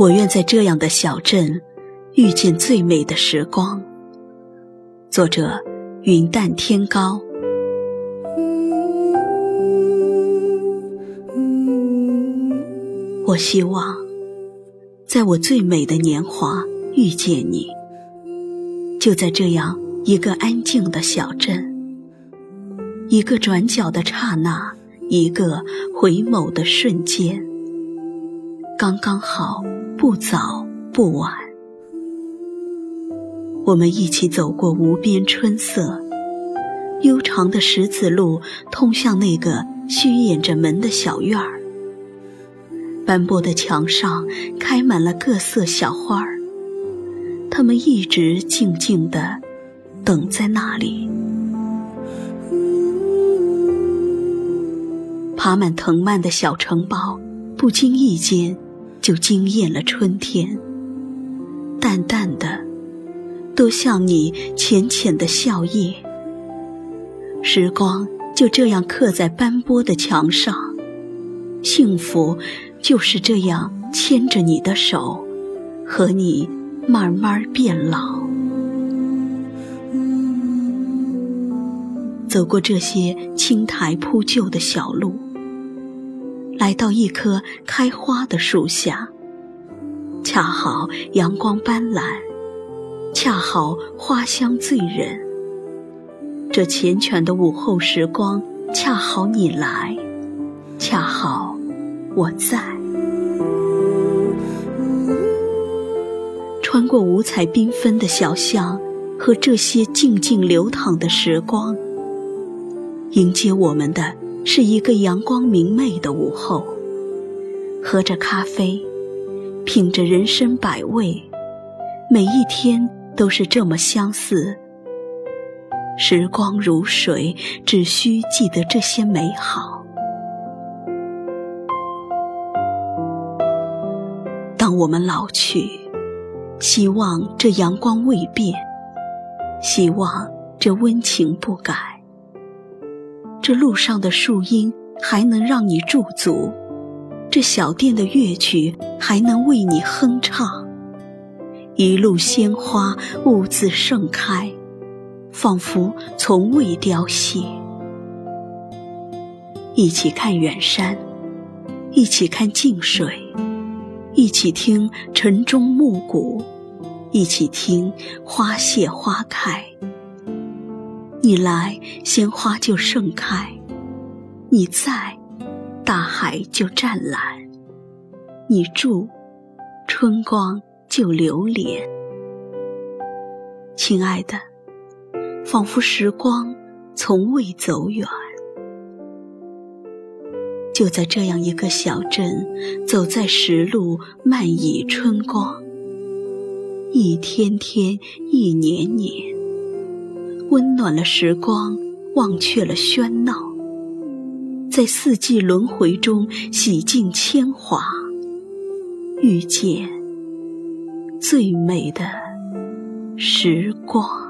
我愿在这样的小镇遇见最美的时光。作者：云淡天高。我希望在我最美的年华遇见你，就在这样一个安静的小镇，一个转角的刹那，一个回眸的瞬间，刚刚好。不早不晚，我们一起走过无边春色，悠长的石子路通向那个虚掩着门的小院儿。斑驳的墙上开满了各色小花儿，它们一直静静地等在那里。爬满藤蔓的小城堡，不经意间。就惊艳了春天，淡淡的，都像你浅浅的笑靥。时光就这样刻在斑驳的墙上，幸福就是这样牵着你的手，和你慢慢变老。走过这些青苔铺就的小路。来到一棵开花的树下，恰好阳光斑斓，恰好花香醉人。这缱绻的午后时光，恰好你来，恰好我在。穿过五彩缤纷的小巷和这些静静流淌的时光，迎接我们的。是一个阳光明媚的午后，喝着咖啡，品着人生百味，每一天都是这么相似。时光如水，只需记得这些美好。当我们老去，希望这阳光未变，希望这温情不改。这路上的树荫还能让你驻足，这小店的乐曲还能为你哼唱，一路鲜花兀自盛开，仿佛从未凋谢。一起看远山，一起看近水，一起听晨钟暮鼓，一起听花谢花开。你来，鲜花就盛开；你在，大海就湛蓝；你住，春光就流连。亲爱的，仿佛时光从未走远，就在这样一个小镇，走在石路，漫倚春光，一天天，一年年。温暖了时光，忘却了喧闹，在四季轮回中洗尽铅华，遇见最美的时光。